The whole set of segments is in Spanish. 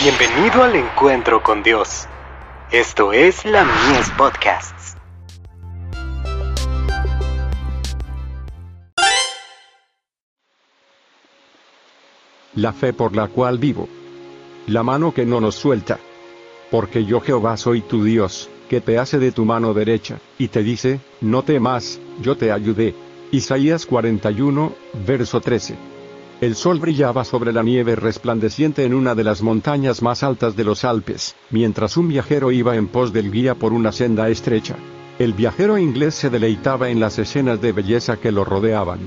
Bienvenido al encuentro con Dios. Esto es la Mies Podcasts. La fe por la cual vivo. La mano que no nos suelta. Porque yo Jehová soy tu Dios, que te hace de tu mano derecha, y te dice, no temas, yo te ayudé. Isaías 41, verso 13. El sol brillaba sobre la nieve resplandeciente en una de las montañas más altas de los Alpes, mientras un viajero iba en pos del guía por una senda estrecha. El viajero inglés se deleitaba en las escenas de belleza que lo rodeaban.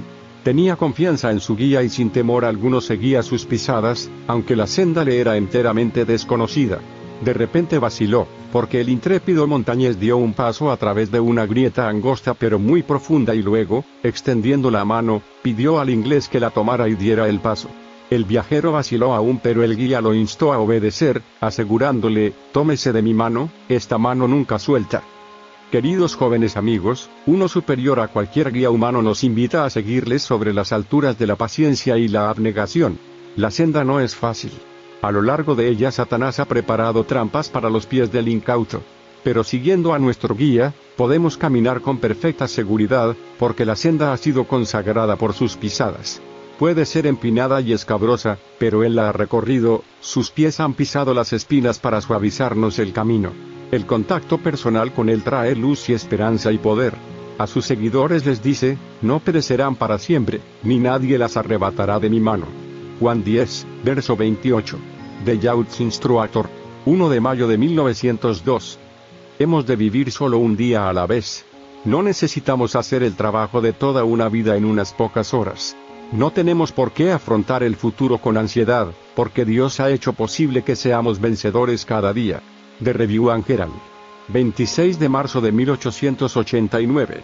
Tenía confianza en su guía y sin temor alguno seguía sus pisadas, aunque la senda le era enteramente desconocida. De repente vaciló, porque el intrépido montañés dio un paso a través de una grieta angosta pero muy profunda y luego, extendiendo la mano, pidió al inglés que la tomara y diera el paso. El viajero vaciló aún pero el guía lo instó a obedecer, asegurándole, tómese de mi mano, esta mano nunca suelta. Queridos jóvenes amigos, uno superior a cualquier guía humano nos invita a seguirles sobre las alturas de la paciencia y la abnegación. La senda no es fácil. A lo largo de ella Satanás ha preparado trampas para los pies del incauto. Pero siguiendo a nuestro guía, podemos caminar con perfecta seguridad, porque la senda ha sido consagrada por sus pisadas. Puede ser empinada y escabrosa, pero Él la ha recorrido, sus pies han pisado las espinas para suavizarnos el camino. El contacto personal con Él trae luz y esperanza y poder. A sus seguidores les dice, no perecerán para siempre, ni nadie las arrebatará de mi mano. Juan 10, verso 28. De Youth Instructor. 1 de mayo de 1902. Hemos de vivir solo un día a la vez. No necesitamos hacer el trabajo de toda una vida en unas pocas horas. No tenemos por qué afrontar el futuro con ansiedad, porque Dios ha hecho posible que seamos vencedores cada día. De Review and Herald. 26 de marzo de 1889.